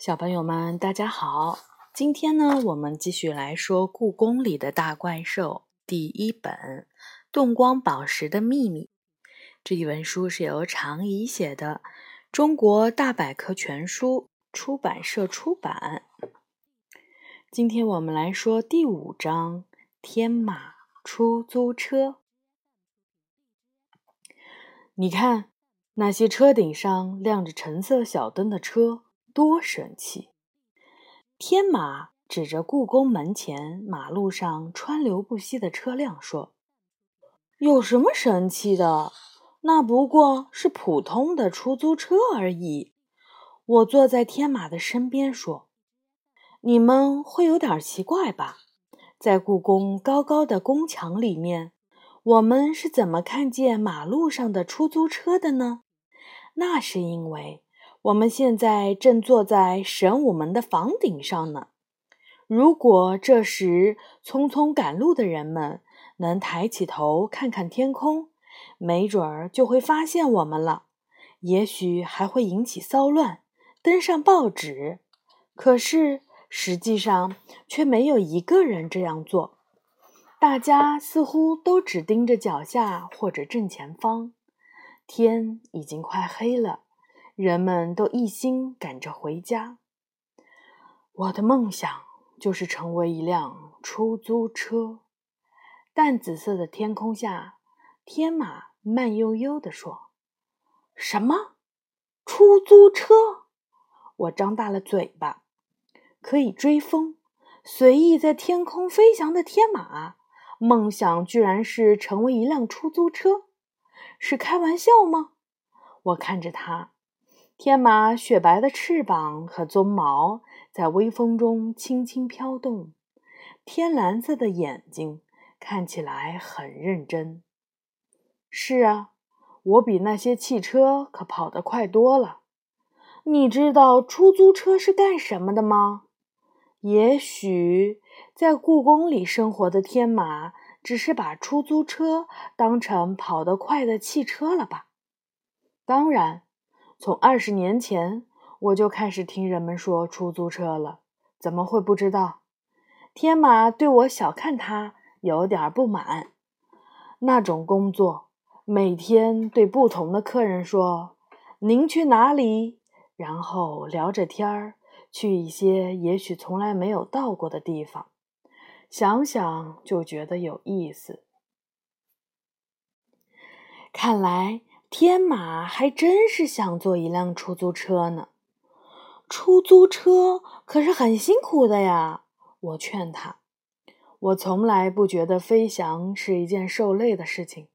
小朋友们，大家好！今天呢，我们继续来说《故宫里的大怪兽》第一本《动光宝石的秘密》。这一本书是由常怡写的，中国大百科全书出版社出版。今天我们来说第五章《天马出租车》。你看，那些车顶上亮着橙色小灯的车。多神气！天马指着故宫门前马路上川流不息的车辆说：“有什么神气的？那不过是普通的出租车而已。”我坐在天马的身边说：“你们会有点奇怪吧？在故宫高高的宫墙里面，我们是怎么看见马路上的出租车的呢？那是因为……”我们现在正坐在神武门的房顶上呢。如果这时匆匆赶路的人们能抬起头看看天空，没准儿就会发现我们了。也许还会引起骚乱，登上报纸。可是实际上却没有一个人这样做。大家似乎都只盯着脚下或者正前方。天已经快黑了。人们都一心赶着回家。我的梦想就是成为一辆出租车。淡紫色的天空下，天马慢悠悠地说：“什么？出租车？”我张大了嘴巴。可以追风，随意在天空飞翔的天马，梦想居然是成为一辆出租车？是开玩笑吗？我看着他。天马雪白的翅膀和鬃毛在微风中轻轻飘动，天蓝色的眼睛看起来很认真。是啊，我比那些汽车可跑得快多了。你知道出租车是干什么的吗？也许在故宫里生活的天马只是把出租车当成跑得快的汽车了吧？当然。从二十年前我就开始听人们说出租车了，怎么会不知道？天马对我小看他有点不满。那种工作，每天对不同的客人说“您去哪里”，然后聊着天儿去一些也许从来没有到过的地方，想想就觉得有意思。看来。天马还真是想坐一辆出租车呢。出租车可是很辛苦的呀，我劝他。我从来不觉得飞翔是一件受累的事情。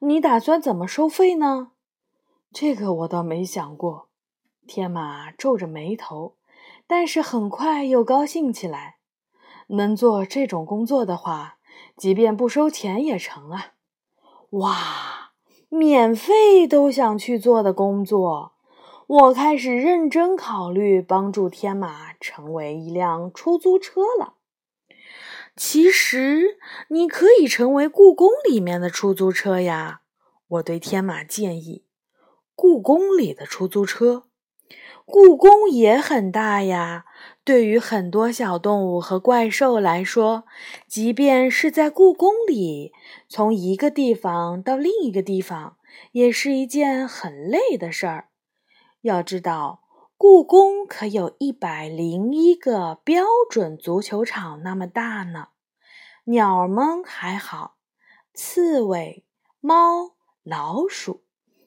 你打算怎么收费呢？这个我倒没想过。天马皱着眉头，但是很快又高兴起来。能做这种工作的话，即便不收钱也成啊！哇！免费都想去做的工作，我开始认真考虑帮助天马成为一辆出租车了。其实你可以成为故宫里面的出租车呀，我对天马建议。故宫里的出租车，故宫也很大呀。对于很多小动物和怪兽来说，即便是在故宫里，从一个地方到另一个地方，也是一件很累的事儿。要知道，故宫可有一百零一个标准足球场那么大呢。鸟儿们还好，刺猬、猫、老鼠，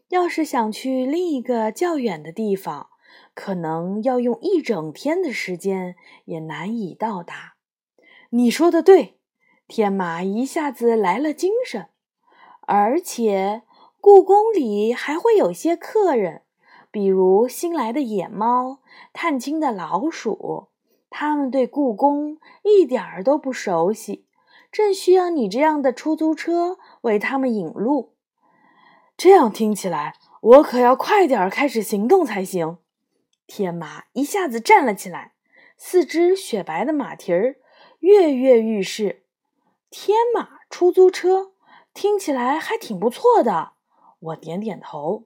要是想去另一个较远的地方。可能要用一整天的时间也难以到达。你说的对，天马一下子来了精神。而且故宫里还会有些客人，比如新来的野猫、探亲的老鼠，他们对故宫一点儿都不熟悉，正需要你这样的出租车为他们引路。这样听起来，我可要快点开始行动才行。天马一下子站了起来，四只雪白的马蹄儿跃跃欲试。天马出租车听起来还挺不错的，我点点头。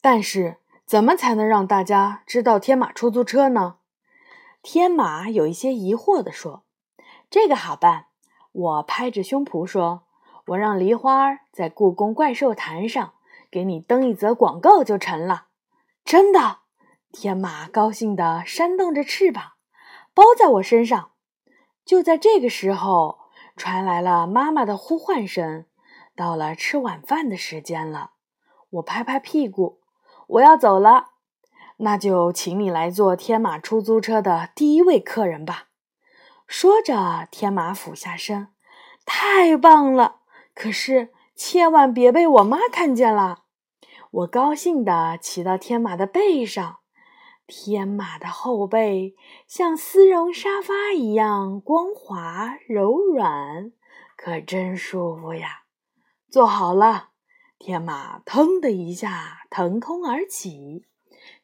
但是怎么才能让大家知道天马出租车呢？天马有一些疑惑地说：“这个好办，我拍着胸脯说，我让梨花在故宫怪兽坛上给你登一则广告就成了。”真的，天马高兴地扇动着翅膀，包在我身上。就在这个时候，传来了妈妈的呼唤声：“到了吃晚饭的时间了。”我拍拍屁股，我要走了。那就请你来做天马出租车的第一位客人吧。说着，天马俯下身，太棒了！可是千万别被我妈看见了。我高兴地骑到天马的背上，天马的后背像丝绒沙发一样光滑柔软，可真舒服呀！坐好了，天马腾的一下腾空而起。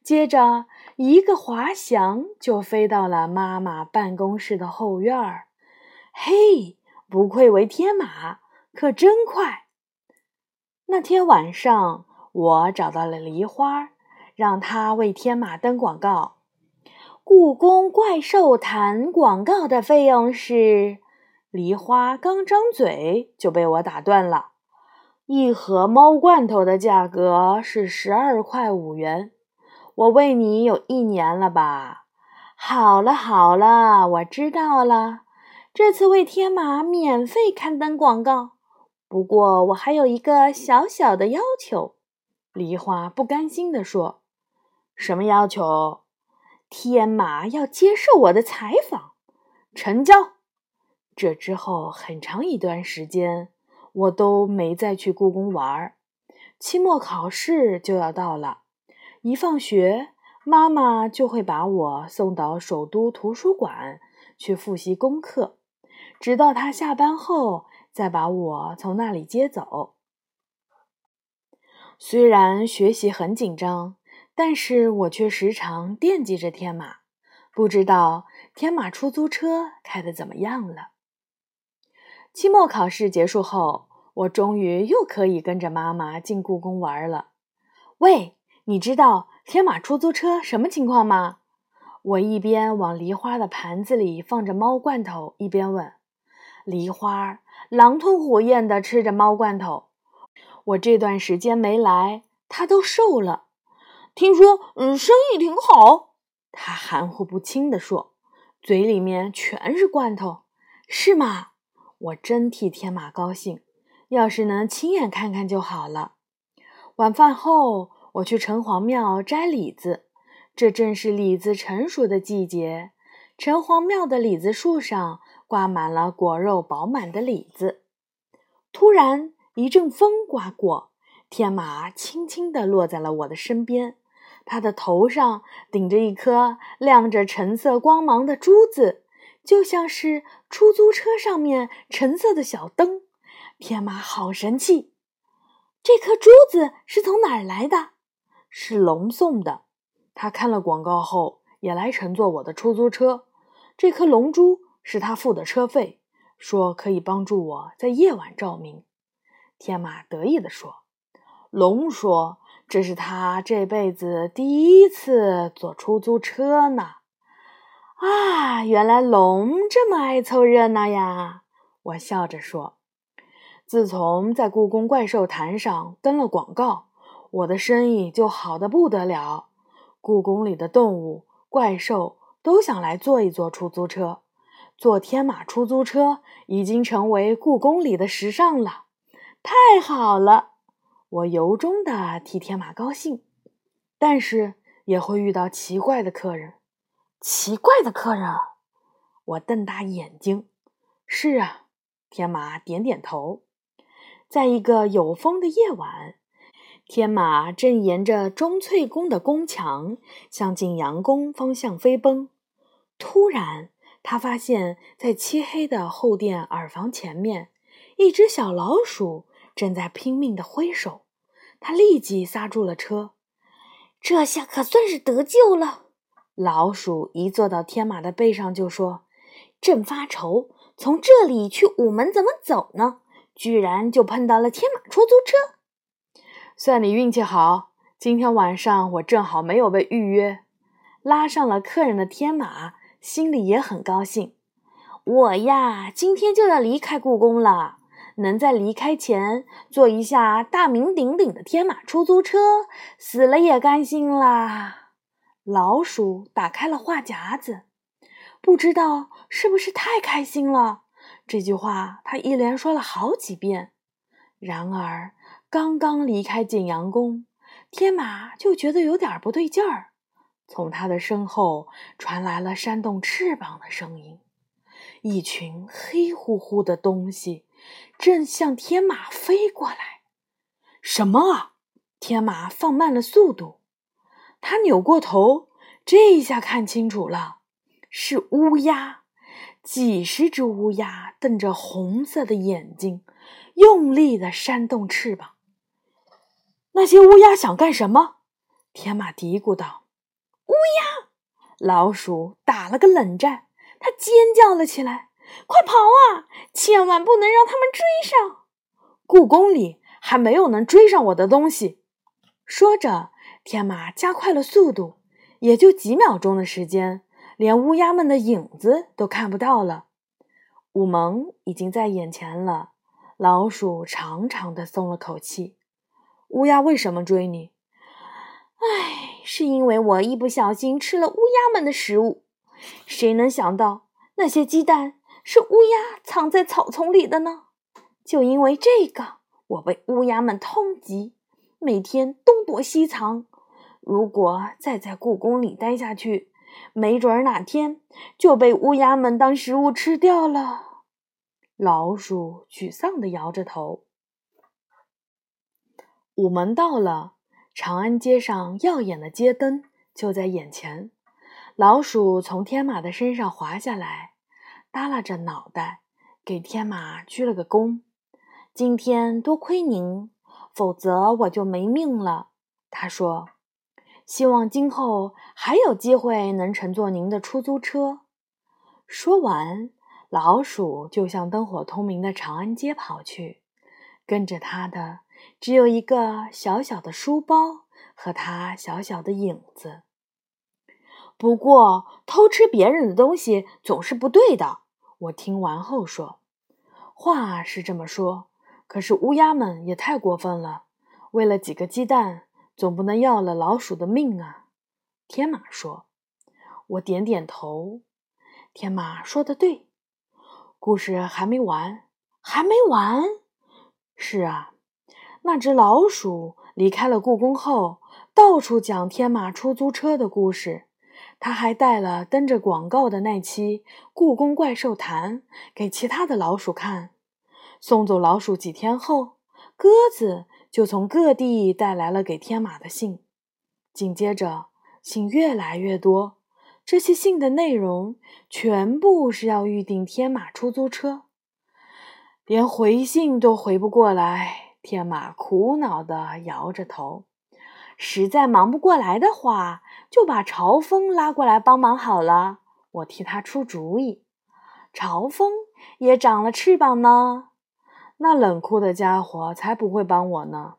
接着，一个滑翔就飞到了妈妈办公室的后院儿。嘿，不愧为天马，可真快！那天晚上，我找到了梨花，让他为天马登广告。故宫怪兽谈广告的费用是……梨花刚张嘴就被我打断了。一盒猫罐头的价格是十二块五元。我喂你有一年了吧？好了好了，我知道了。这次为天马免费刊登广告，不过我还有一个小小的要求。梨花不甘心地说：“什么要求？天马要接受我的采访。”成交。这之后很长一段时间，我都没再去故宫玩。期末考试就要到了。一放学，妈妈就会把我送到首都图书馆去复习功课，直到她下班后再把我从那里接走。虽然学习很紧张，但是我却时常惦记着天马，不知道天马出租车开得怎么样了。期末考试结束后，我终于又可以跟着妈妈进故宫玩了。喂！你知道天马出租车什么情况吗？我一边往梨花的盘子里放着猫罐头，一边问。梨花狼吞虎咽地吃着猫罐头。我这段时间没来，它都瘦了。听说，嗯，生意挺好。它含糊不清地说，嘴里面全是罐头。是吗？我真替天马高兴。要是能亲眼看看就好了。晚饭后。我去城隍庙摘李子，这正是李子成熟的季节。城隍庙的李子树上挂满了果肉饱满的李子。突然一阵风刮过，天马轻轻地落在了我的身边，他的头上顶着一颗亮着橙色光芒的珠子，就像是出租车上面橙色的小灯。天马好神气！这颗珠子是从哪儿来的？是龙送的，他看了广告后也来乘坐我的出租车。这颗龙珠是他付的车费，说可以帮助我在夜晚照明。天马得意地说：“龙说这是他这辈子第一次坐出租车呢。”啊，原来龙这么爱凑热闹呀！我笑着说：“自从在故宫怪兽坛上登了广告。”我的生意就好的不得了，故宫里的动物、怪兽都想来坐一坐出租车，坐天马出租车已经成为故宫里的时尚了。太好了，我由衷的替天马高兴，但是也会遇到奇怪的客人。奇怪的客人，我瞪大眼睛。是啊，天马点点头。在一个有风的夜晚。天马正沿着钟粹宫的宫墙向景阳宫方向飞奔，突然，他发现，在漆黑的后殿耳房前面，一只小老鼠正在拼命的挥手。他立即刹住了车，这下可算是得救了。老鼠一坐到天马的背上，就说：“正发愁从这里去午门怎么走呢，居然就碰到了天马出租车。”算你运气好，今天晚上我正好没有被预约，拉上了客人的天马，心里也很高兴。我呀，今天就要离开故宫了，能在离开前坐一下大名鼎鼎的天马出租车，死了也甘心啦。老鼠打开了话匣子，不知道是不是太开心了。这句话他一连说了好几遍。然而，刚刚离开景阳宫，天马就觉得有点不对劲儿。从他的身后传来了扇动翅膀的声音，一群黑乎乎的东西正向天马飞过来。什么啊！天马放慢了速度，他扭过头，这一下看清楚了，是乌鸦。几十只乌鸦瞪着红色的眼睛，用力的扇动翅膀。那些乌鸦想干什么？天马嘀咕道：“乌鸦！”老鼠打了个冷战，它尖叫了起来：“快跑啊！千万不能让他们追上！故宫里还没有能追上我的东西。”说着，天马加快了速度，也就几秒钟的时间。连乌鸦们的影子都看不到了，午门已经在眼前了。老鼠长长的松了口气。乌鸦为什么追你？唉，是因为我一不小心吃了乌鸦们的食物。谁能想到那些鸡蛋是乌鸦藏在草丛里的呢？就因为这个，我被乌鸦们通缉，每天东躲西藏。如果再在故宫里待下去，没准儿哪天就被乌鸦们当食物吃掉了。老鼠沮丧地摇着头。午门到了，长安街上耀眼的街灯就在眼前。老鼠从天马的身上滑下来，耷拉着脑袋，给天马鞠了个躬。今天多亏您，否则我就没命了。他说。希望今后还有机会能乘坐您的出租车。说完，老鼠就向灯火通明的长安街跑去，跟着他的只有一个小小的书包和他小小的影子。不过，偷吃别人的东西总是不对的。我听完后说：“话是这么说，可是乌鸦们也太过分了，为了几个鸡蛋。”总不能要了老鼠的命啊！天马说。我点点头。天马说的对。故事还没完，还没完。是啊，那只老鼠离开了故宫后，到处讲天马出租车的故事。他还带了登着广告的那期《故宫怪兽谈》给其他的老鼠看。送走老鼠几天后，鸽子。就从各地带来了给天马的信，紧接着信越来越多。这些信的内容全部是要预定天马出租车，连回信都回不过来。天马苦恼地摇着头，实在忙不过来的话，就把朝风拉过来帮忙好了。我替他出主意。朝风也长了翅膀呢。那冷酷的家伙才不会帮我呢。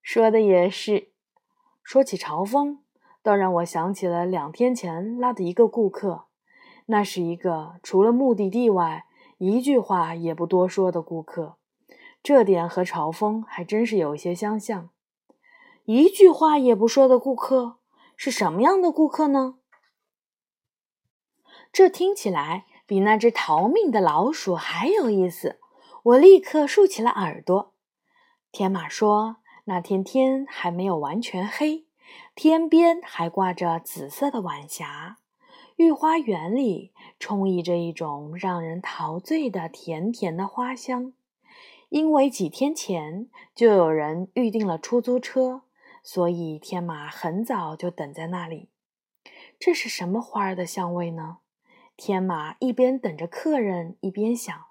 说的也是。说起朝风，倒让我想起了两天前拉的一个顾客。那是一个除了目的地外一句话也不多说的顾客。这点和朝风还真是有些相像。一句话也不说的顾客是什么样的顾客呢？这听起来比那只逃命的老鼠还有意思。我立刻竖起了耳朵。天马说：“那天天还没有完全黑，天边还挂着紫色的晚霞，御花园里充溢着一种让人陶醉的甜甜的花香。因为几天前就有人预定了出租车，所以天马很早就等在那里。这是什么花儿的香味呢？天马一边等着客人，一边想。”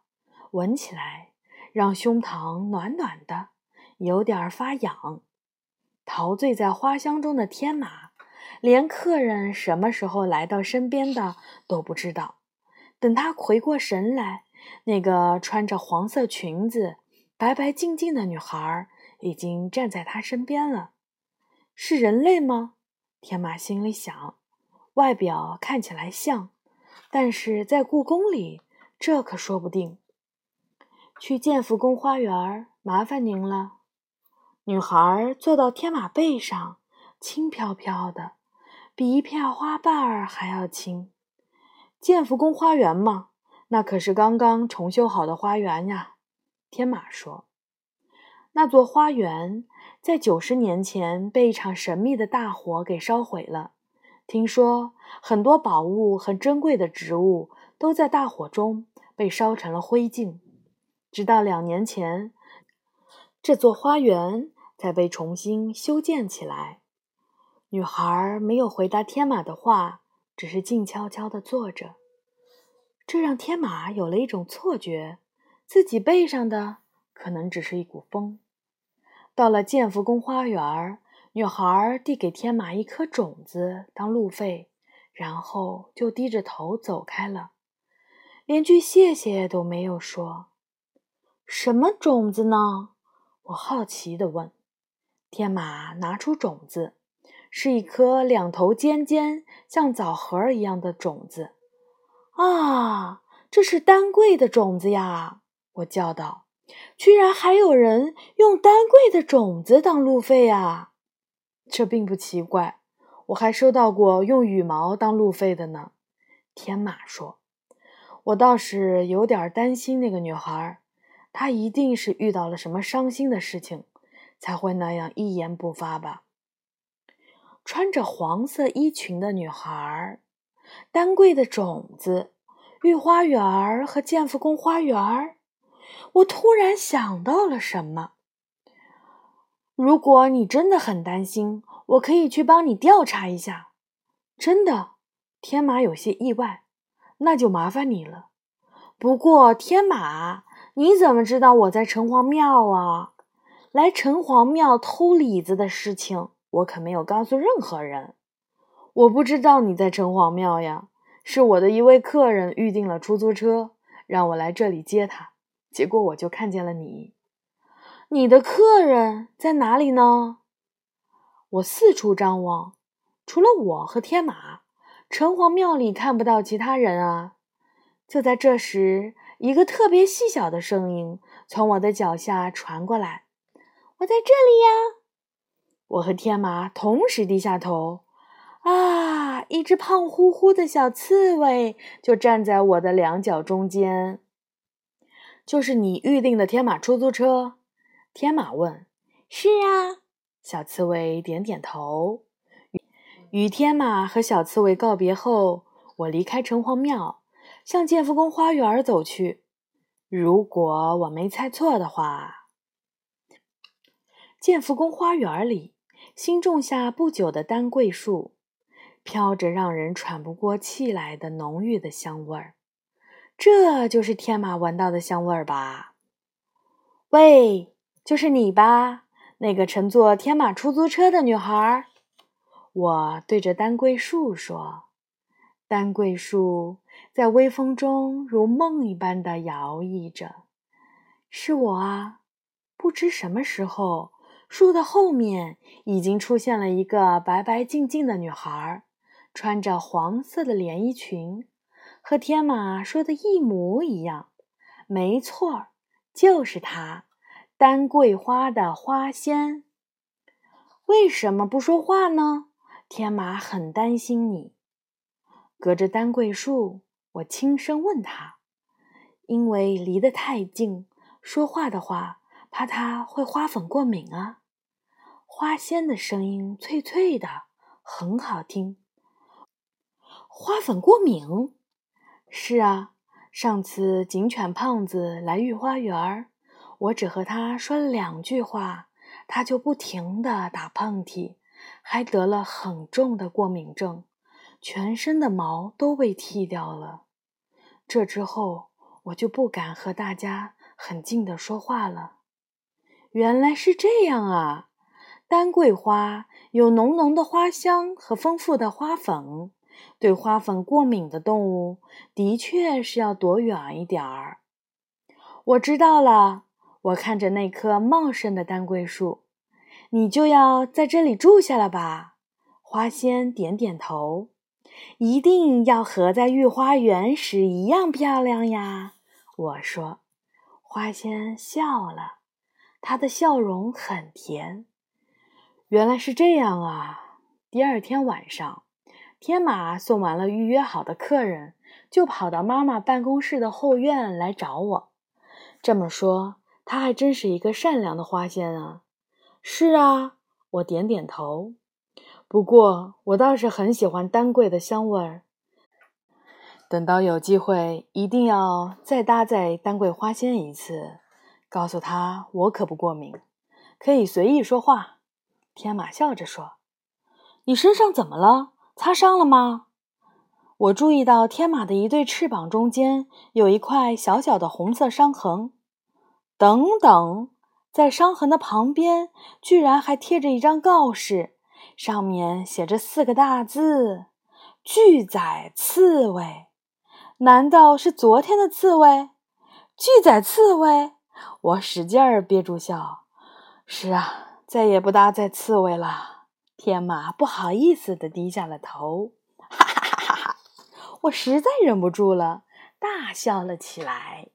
闻起来让胸膛暖暖的，有点发痒。陶醉在花香中的天马，连客人什么时候来到身边的都不知道。等他回过神来，那个穿着黄色裙子、白白净净的女孩已经站在他身边了。是人类吗？天马心里想。外表看起来像，但是在故宫里，这可说不定。去建福宫花园，麻烦您了。女孩坐到天马背上，轻飘飘的，比一片花瓣儿还要轻。建福宫花园嘛，那可是刚刚重修好的花园呀。天马说：“那座花园在九十年前被一场神秘的大火给烧毁了。听说很多宝物和珍贵的植物都在大火中被烧成了灰烬。直到两年前。”这座花园才被重新修建起来。女孩没有回答天马的话，只是静悄悄地坐着。这让天马有了一种错觉，自己背上的可能只是一股风。到了建福宫花园，女孩递给天马一颗种子当路费，然后就低着头走开了，连句谢谢都没有说。什么种子呢？我好奇地问：“天马拿出种子，是一颗两头尖尖、像枣核一样的种子。啊，这是丹桂的种子呀！”我叫道：“居然还有人用丹桂的种子当路费啊！这并不奇怪，我还收到过用羽毛当路费的呢。”天马说：“我倒是有点担心那个女孩。”她一定是遇到了什么伤心的事情，才会那样一言不发吧？穿着黄色衣裙的女孩，丹桂的种子，御花园和建福宫花园。我突然想到了什么。如果你真的很担心，我可以去帮你调查一下。真的，天马有些意外。那就麻烦你了。不过，天马。你怎么知道我在城隍庙啊？来城隍庙偷李子的事情，我可没有告诉任何人。我不知道你在城隍庙呀，是我的一位客人预定了出租车，让我来这里接他，结果我就看见了你。你的客人在哪里呢？我四处张望，除了我和天马，城隍庙里看不到其他人啊。就在这时。一个特别细小的声音从我的脚下传过来：“我在这里呀！”我和天马同时低下头。啊，一只胖乎乎的小刺猬就站在我的两脚中间。就是你预定的天马出租车？天马问。“是啊。”小刺猬点点头。与天马和小刺猬告别后，我离开城隍庙。向建福宫花园走去。如果我没猜错的话，建福宫花园里新种下不久的丹桂树，飘着让人喘不过气来的浓郁的香味儿。这就是天马闻到的香味儿吧？喂，就是你吧？那个乘坐天马出租车的女孩。我对着丹桂树说：“丹桂树。”在微风中如梦一般的摇曳着，是我啊！不知什么时候，树的后面已经出现了一个白白净净的女孩，穿着黄色的连衣裙，和天马说的一模一样。没错，就是她，丹桂花的花仙。为什么不说话呢？天马很担心你，隔着丹桂树。我轻声问他：“因为离得太近，说话的话，怕他会花粉过敏啊。”花仙的声音脆脆的，很好听。花粉过敏？是啊，上次警犬胖子来御花园，我只和他说了两句话，他就不停的打喷嚏，还得了很重的过敏症。全身的毛都被剃掉了。这之后，我就不敢和大家很近的说话了。原来是这样啊！丹桂花有浓浓的花香和丰富的花粉，对花粉过敏的动物的确是要躲远一点儿。我知道了。我看着那棵茂盛的丹桂树，你就要在这里住下了吧？花仙点点头。一定要和在御花园时一样漂亮呀！我说。花仙笑了，她的笑容很甜。原来是这样啊！第二天晚上，天马送完了预约好的客人，就跑到妈妈办公室的后院来找我。这么说，他还真是一个善良的花仙啊！是啊，我点点头。不过，我倒是很喜欢丹桂的香味儿。等到有机会，一定要再搭载丹桂花仙一次，告诉他我可不过敏，可以随意说话。天马笑着说：“你身上怎么了？擦伤了吗？”我注意到天马的一对翅膀中间有一块小小的红色伤痕。等等，在伤痕的旁边，居然还贴着一张告示。上面写着四个大字：“巨仔刺猬。”难道是昨天的刺猬？巨仔刺猬！我使劲儿憋住笑。是啊，再也不搭载刺猬了。天马不好意思地低下了头。哈哈哈哈哈！我实在忍不住了，大笑了起来。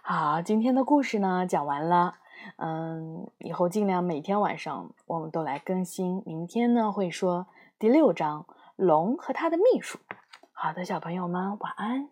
好，今天的故事呢讲完了。嗯，以后尽量每天晚上我们都来更新。明天呢会说第六章《龙和他的秘书》。好的，小朋友们，晚安。